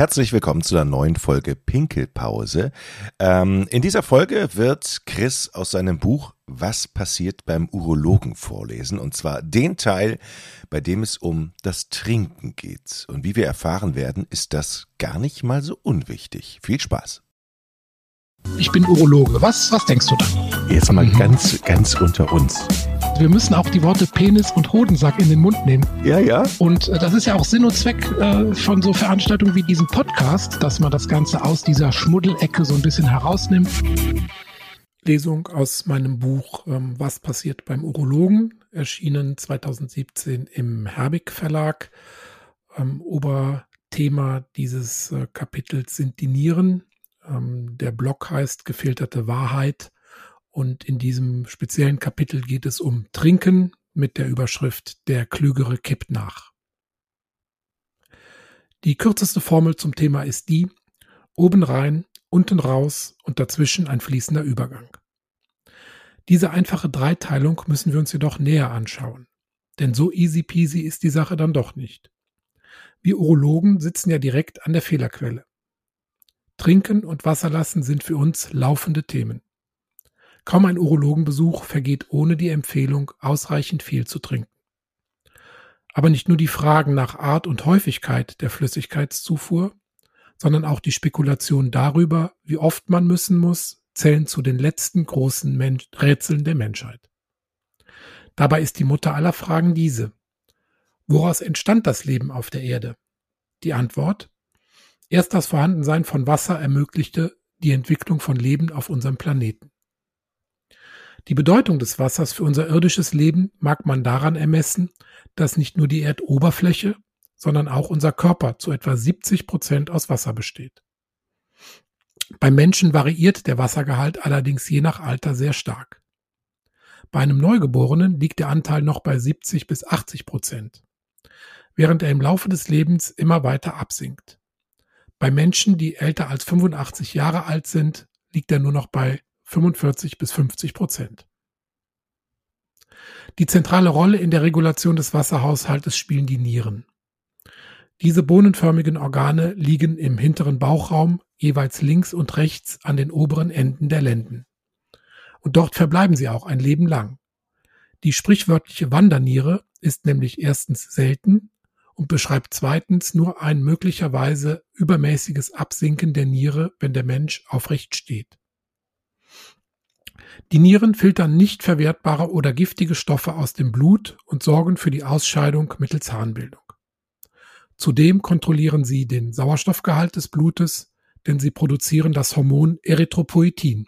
Herzlich willkommen zu einer neuen Folge Pinkelpause. Ähm, in dieser Folge wird Chris aus seinem Buch Was passiert beim Urologen vorlesen. Und zwar den Teil, bei dem es um das Trinken geht. Und wie wir erfahren werden, ist das gar nicht mal so unwichtig. Viel Spaß. Ich bin Urologe. Was, was denkst du da? Jetzt mal mhm. ganz, ganz unter uns wir müssen auch die Worte Penis und Hodensack in den Mund nehmen. Ja, ja. Und äh, das ist ja auch Sinn und Zweck äh, von so Veranstaltungen wie diesem Podcast, dass man das Ganze aus dieser Schmuddelecke so ein bisschen herausnimmt. Lesung aus meinem Buch ähm, Was passiert beim Urologen, erschienen 2017 im Herbig Verlag. Ähm, Oberthema dieses äh, Kapitels sind die Nieren. Ähm, der Blog heißt Gefilterte Wahrheit und in diesem speziellen Kapitel geht es um Trinken mit der Überschrift Der Klügere kippt nach. Die kürzeste Formel zum Thema ist die, oben rein, unten raus und dazwischen ein fließender Übergang. Diese einfache Dreiteilung müssen wir uns jedoch näher anschauen, denn so easy peasy ist die Sache dann doch nicht. Wir Urologen sitzen ja direkt an der Fehlerquelle. Trinken und Wasserlassen sind für uns laufende Themen. Kaum ein Urologenbesuch vergeht ohne die Empfehlung, ausreichend viel zu trinken. Aber nicht nur die Fragen nach Art und Häufigkeit der Flüssigkeitszufuhr, sondern auch die Spekulation darüber, wie oft man müssen muss, zählen zu den letzten großen Men Rätseln der Menschheit. Dabei ist die Mutter aller Fragen diese. Woraus entstand das Leben auf der Erde? Die Antwort? Erst das Vorhandensein von Wasser ermöglichte die Entwicklung von Leben auf unserem Planeten. Die Bedeutung des Wassers für unser irdisches Leben mag man daran ermessen, dass nicht nur die Erdoberfläche, sondern auch unser Körper zu etwa 70 Prozent aus Wasser besteht. Beim Menschen variiert der Wassergehalt allerdings je nach Alter sehr stark. Bei einem Neugeborenen liegt der Anteil noch bei 70 bis 80 Prozent, während er im Laufe des Lebens immer weiter absinkt. Bei Menschen, die älter als 85 Jahre alt sind, liegt er nur noch bei 45 bis 50 Prozent. Die zentrale Rolle in der Regulation des Wasserhaushaltes spielen die Nieren. Diese bohnenförmigen Organe liegen im hinteren Bauchraum jeweils links und rechts an den oberen Enden der Lenden. Und dort verbleiben sie auch ein Leben lang. Die sprichwörtliche Wanderniere ist nämlich erstens selten und beschreibt zweitens nur ein möglicherweise übermäßiges Absinken der Niere, wenn der Mensch aufrecht steht. Die Nieren filtern nicht verwertbare oder giftige Stoffe aus dem Blut und sorgen für die Ausscheidung mittels Harnbildung. Zudem kontrollieren sie den Sauerstoffgehalt des Blutes, denn sie produzieren das Hormon Erythropoietin,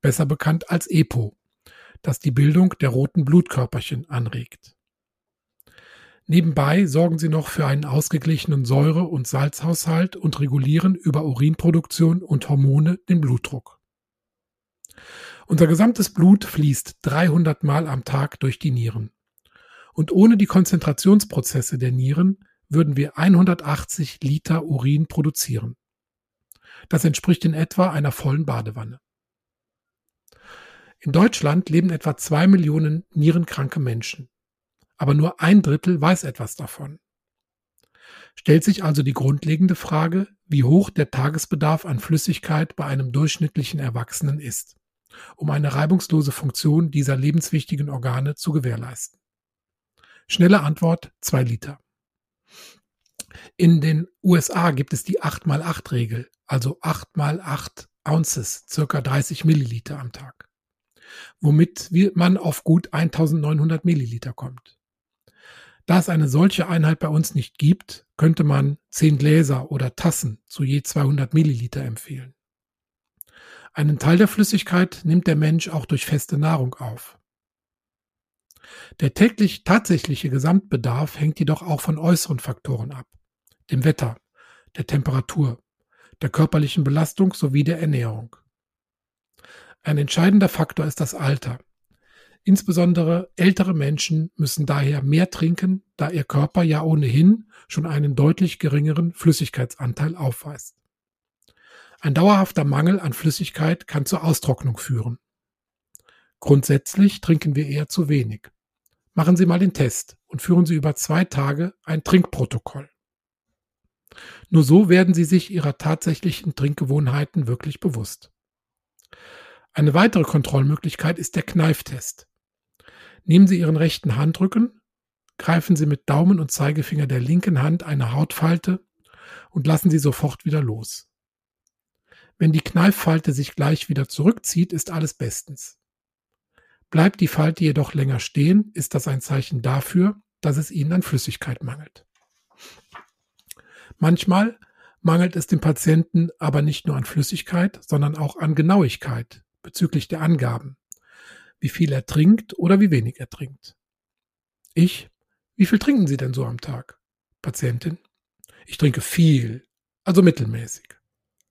besser bekannt als EPO, das die Bildung der roten Blutkörperchen anregt. Nebenbei sorgen sie noch für einen ausgeglichenen Säure- und Salzhaushalt und regulieren über Urinproduktion und Hormone den Blutdruck. Unser gesamtes Blut fließt 300 Mal am Tag durch die Nieren. Und ohne die Konzentrationsprozesse der Nieren würden wir 180 Liter Urin produzieren. Das entspricht in etwa einer vollen Badewanne. In Deutschland leben etwa zwei Millionen nierenkranke Menschen. Aber nur ein Drittel weiß etwas davon. Stellt sich also die grundlegende Frage, wie hoch der Tagesbedarf an Flüssigkeit bei einem durchschnittlichen Erwachsenen ist um eine reibungslose Funktion dieser lebenswichtigen Organe zu gewährleisten. Schnelle Antwort 2 Liter. In den USA gibt es die 8x8-Regel, also 8 mal 8 Ounces, circa 30 Milliliter am Tag, womit man auf gut 1900 Milliliter kommt. Da es eine solche Einheit bei uns nicht gibt, könnte man 10 Gläser oder Tassen zu je 200 Milliliter empfehlen. Einen Teil der Flüssigkeit nimmt der Mensch auch durch feste Nahrung auf. Der täglich tatsächliche Gesamtbedarf hängt jedoch auch von äußeren Faktoren ab, dem Wetter, der Temperatur, der körperlichen Belastung sowie der Ernährung. Ein entscheidender Faktor ist das Alter. Insbesondere ältere Menschen müssen daher mehr trinken, da ihr Körper ja ohnehin schon einen deutlich geringeren Flüssigkeitsanteil aufweist. Ein dauerhafter Mangel an Flüssigkeit kann zur Austrocknung führen. Grundsätzlich trinken wir eher zu wenig. Machen Sie mal den Test und führen Sie über zwei Tage ein Trinkprotokoll. Nur so werden Sie sich Ihrer tatsächlichen Trinkgewohnheiten wirklich bewusst. Eine weitere Kontrollmöglichkeit ist der Kneiftest. Nehmen Sie Ihren rechten Handrücken, greifen Sie mit Daumen und Zeigefinger der linken Hand eine Hautfalte und lassen Sie sofort wieder los. Wenn die Kneiffalte sich gleich wieder zurückzieht, ist alles bestens. Bleibt die Falte jedoch länger stehen, ist das ein Zeichen dafür, dass es Ihnen an Flüssigkeit mangelt. Manchmal mangelt es dem Patienten aber nicht nur an Flüssigkeit, sondern auch an Genauigkeit bezüglich der Angaben, wie viel er trinkt oder wie wenig er trinkt. Ich, wie viel trinken Sie denn so am Tag? Patientin, ich trinke viel, also mittelmäßig.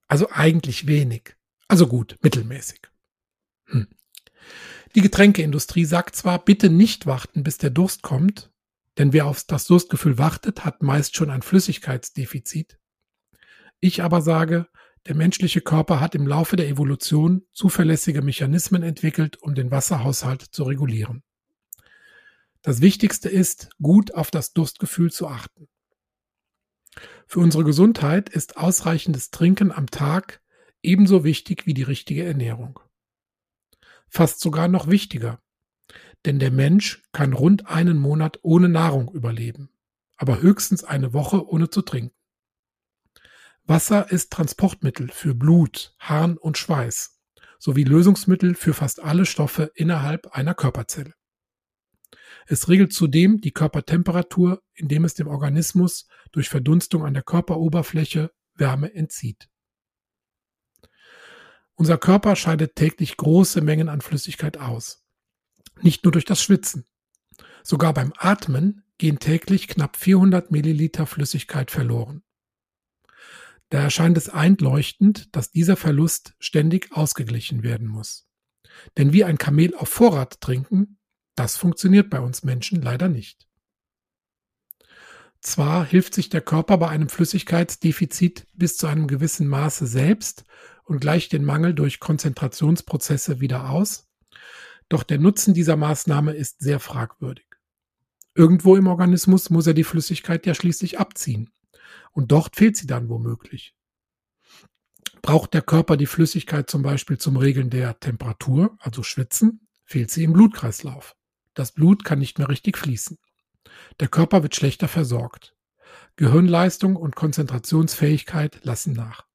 Also eigentlich wenig, also gut, mittelmäßig. Hm. Die Getränkeindustrie sagt zwar, bitte nicht warten, bis der Durst kommt, denn wer auf das Durstgefühl wartet, hat meist schon ein Flüssigkeitsdefizit. Ich aber sage, der menschliche Körper hat im Laufe der Evolution zuverlässige Mechanismen entwickelt, um den Wasserhaushalt zu regulieren. Das Wichtigste ist, gut auf das Durstgefühl zu achten. Für unsere Gesundheit ist ausreichendes Trinken am Tag ebenso wichtig wie die richtige Ernährung. Fast sogar noch wichtiger, denn der Mensch kann rund einen Monat ohne Nahrung überleben, aber höchstens eine Woche ohne zu trinken. Wasser ist Transportmittel für Blut, Harn und Schweiß sowie Lösungsmittel für fast alle Stoffe innerhalb einer Körperzelle. Es regelt zudem die Körpertemperatur, indem es dem Organismus durch Verdunstung an der Körperoberfläche Wärme entzieht. Unser Körper scheidet täglich große Mengen an Flüssigkeit aus. Nicht nur durch das Schwitzen. Sogar beim Atmen gehen täglich knapp 400 Milliliter Flüssigkeit verloren. Da erscheint es einleuchtend, dass dieser Verlust ständig ausgeglichen werden muss. Denn wie ein Kamel auf Vorrat trinken, das funktioniert bei uns Menschen leider nicht. Zwar hilft sich der Körper bei einem Flüssigkeitsdefizit bis zu einem gewissen Maße selbst und gleicht den Mangel durch Konzentrationsprozesse wieder aus, doch der Nutzen dieser Maßnahme ist sehr fragwürdig. Irgendwo im Organismus muss er die Flüssigkeit ja schließlich abziehen, und dort fehlt sie dann womöglich. Braucht der Körper die Flüssigkeit zum Beispiel zum Regeln der Temperatur, also Schwitzen, fehlt sie im Blutkreislauf. Das Blut kann nicht mehr richtig fließen. Der Körper wird schlechter versorgt. Gehirnleistung und Konzentrationsfähigkeit lassen nach.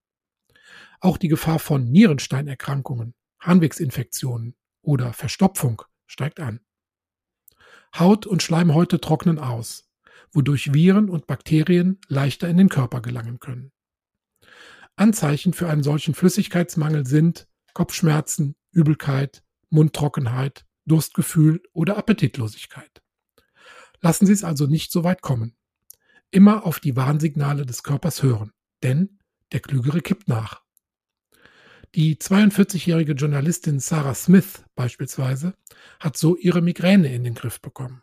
Auch die Gefahr von Nierensteinerkrankungen, Harnwegsinfektionen oder Verstopfung steigt an. Haut und Schleimhäute trocknen aus, wodurch Viren und Bakterien leichter in den Körper gelangen können. Anzeichen für einen solchen Flüssigkeitsmangel sind Kopfschmerzen, Übelkeit, Mundtrockenheit, Durstgefühl oder Appetitlosigkeit. Lassen Sie es also nicht so weit kommen. Immer auf die Warnsignale des Körpers hören, denn der Klügere kippt nach. Die 42-jährige Journalistin Sarah Smith beispielsweise hat so ihre Migräne in den Griff bekommen.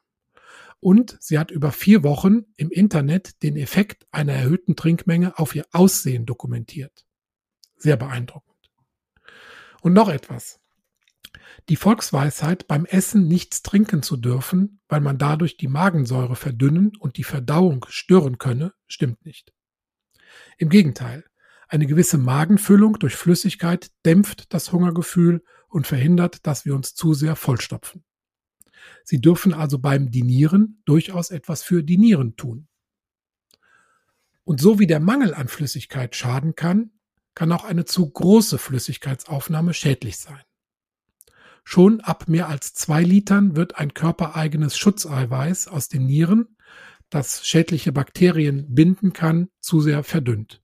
Und sie hat über vier Wochen im Internet den Effekt einer erhöhten Trinkmenge auf ihr Aussehen dokumentiert. Sehr beeindruckend. Und noch etwas. Die Volksweisheit, beim Essen nichts trinken zu dürfen, weil man dadurch die Magensäure verdünnen und die Verdauung stören könne, stimmt nicht. Im Gegenteil, eine gewisse Magenfüllung durch Flüssigkeit dämpft das Hungergefühl und verhindert, dass wir uns zu sehr vollstopfen. Sie dürfen also beim Dinieren durchaus etwas für die Nieren tun. Und so wie der Mangel an Flüssigkeit schaden kann, kann auch eine zu große Flüssigkeitsaufnahme schädlich sein. Schon ab mehr als zwei Litern wird ein körpereigenes Schutzeiweiß aus den Nieren, das schädliche Bakterien binden kann, zu sehr verdünnt.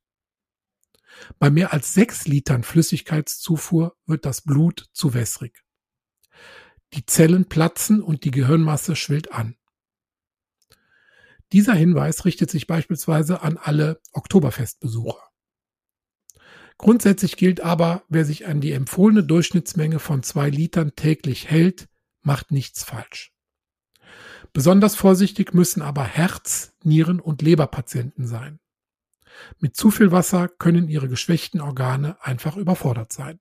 Bei mehr als sechs Litern Flüssigkeitszufuhr wird das Blut zu wässrig. Die Zellen platzen und die Gehirnmasse schwillt an. Dieser Hinweis richtet sich beispielsweise an alle Oktoberfestbesucher. Grundsätzlich gilt aber, wer sich an die empfohlene Durchschnittsmenge von zwei Litern täglich hält, macht nichts falsch. Besonders vorsichtig müssen aber Herz-, Nieren- und Leberpatienten sein. Mit zu viel Wasser können ihre geschwächten Organe einfach überfordert sein.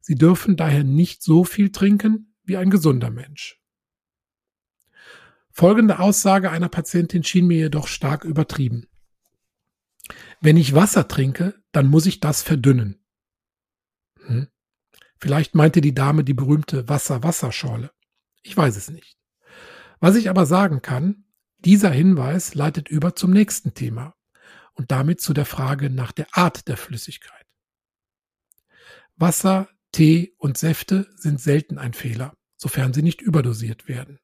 Sie dürfen daher nicht so viel trinken wie ein gesunder Mensch. Folgende Aussage einer Patientin schien mir jedoch stark übertrieben. Wenn ich Wasser trinke, dann muss ich das verdünnen. Hm? Vielleicht meinte die Dame die berühmte Wasser-Wasserschorle. Ich weiß es nicht. Was ich aber sagen kann, dieser Hinweis leitet über zum nächsten Thema und damit zu der Frage nach der Art der Flüssigkeit. Wasser, Tee und Säfte sind selten ein Fehler, sofern sie nicht überdosiert werden.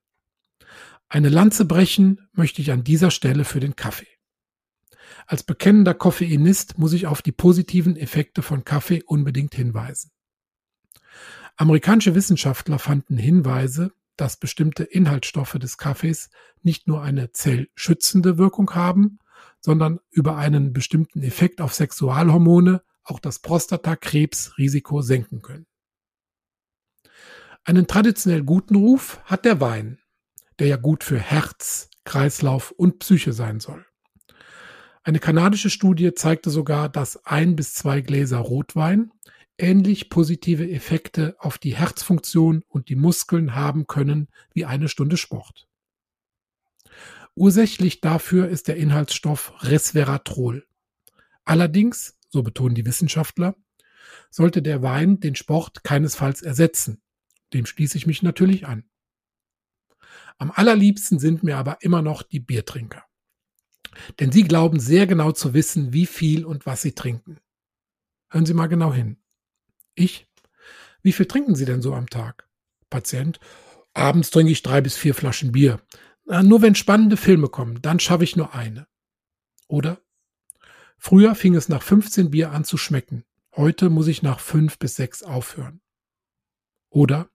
Eine Lanze brechen möchte ich an dieser Stelle für den Kaffee. Als bekennender Koffeinist muss ich auf die positiven Effekte von Kaffee unbedingt hinweisen. Amerikanische Wissenschaftler fanden Hinweise, dass bestimmte Inhaltsstoffe des Kaffees nicht nur eine zellschützende Wirkung haben, sondern über einen bestimmten Effekt auf Sexualhormone auch das Prostatakrebsrisiko senken können. Einen traditionell guten Ruf hat der Wein, der ja gut für Herz, Kreislauf und Psyche sein soll. Eine kanadische Studie zeigte sogar, dass ein bis zwei Gläser Rotwein ähnlich positive Effekte auf die Herzfunktion und die Muskeln haben können wie eine Stunde Sport. Ursächlich dafür ist der Inhaltsstoff Resveratrol. Allerdings, so betonen die Wissenschaftler, sollte der Wein den Sport keinesfalls ersetzen. Dem schließe ich mich natürlich an. Am allerliebsten sind mir aber immer noch die Biertrinker. Denn sie glauben sehr genau zu wissen, wie viel und was sie trinken. Hören Sie mal genau hin. Ich? Wie viel trinken Sie denn so am Tag? Patient. Abends trinke ich drei bis vier Flaschen Bier. Nur wenn spannende Filme kommen, dann schaffe ich nur eine. Oder? Früher fing es nach 15 Bier an zu schmecken. Heute muss ich nach fünf bis sechs aufhören. Oder?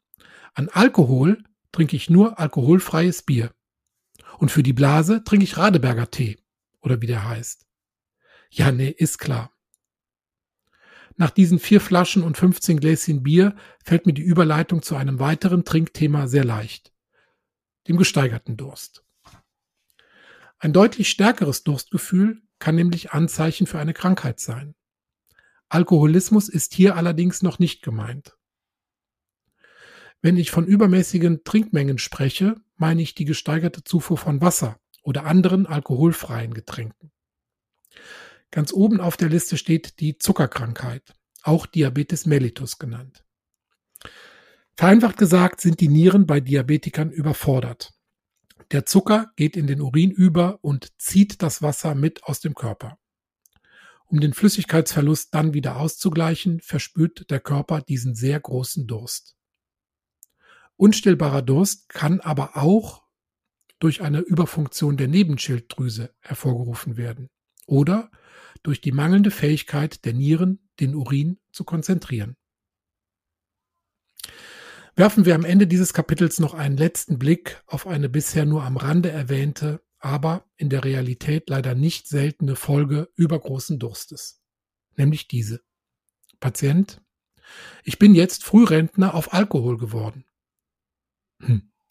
An Alkohol trinke ich nur alkoholfreies Bier. Und für die Blase trinke ich Radeberger Tee. Oder wie der heißt. Ja, nee, ist klar. Nach diesen vier Flaschen und 15 Gläschen Bier fällt mir die Überleitung zu einem weiteren Trinkthema sehr leicht. Dem gesteigerten Durst. Ein deutlich stärkeres Durstgefühl kann nämlich Anzeichen für eine Krankheit sein. Alkoholismus ist hier allerdings noch nicht gemeint. Wenn ich von übermäßigen Trinkmengen spreche, meine ich die gesteigerte Zufuhr von Wasser oder anderen alkoholfreien Getränken. Ganz oben auf der Liste steht die Zuckerkrankheit, auch Diabetes mellitus genannt. Vereinfacht gesagt sind die Nieren bei Diabetikern überfordert. Der Zucker geht in den Urin über und zieht das Wasser mit aus dem Körper. Um den Flüssigkeitsverlust dann wieder auszugleichen, verspürt der Körper diesen sehr großen Durst. Unstillbarer Durst kann aber auch durch eine Überfunktion der Nebenschilddrüse hervorgerufen werden oder durch die mangelnde Fähigkeit der Nieren, den Urin zu konzentrieren. Werfen wir am Ende dieses Kapitels noch einen letzten Blick auf eine bisher nur am Rande erwähnte, aber in der Realität leider nicht seltene Folge übergroßen Durstes, nämlich diese. Patient, ich bin jetzt Frührentner auf Alkohol geworden. Hm,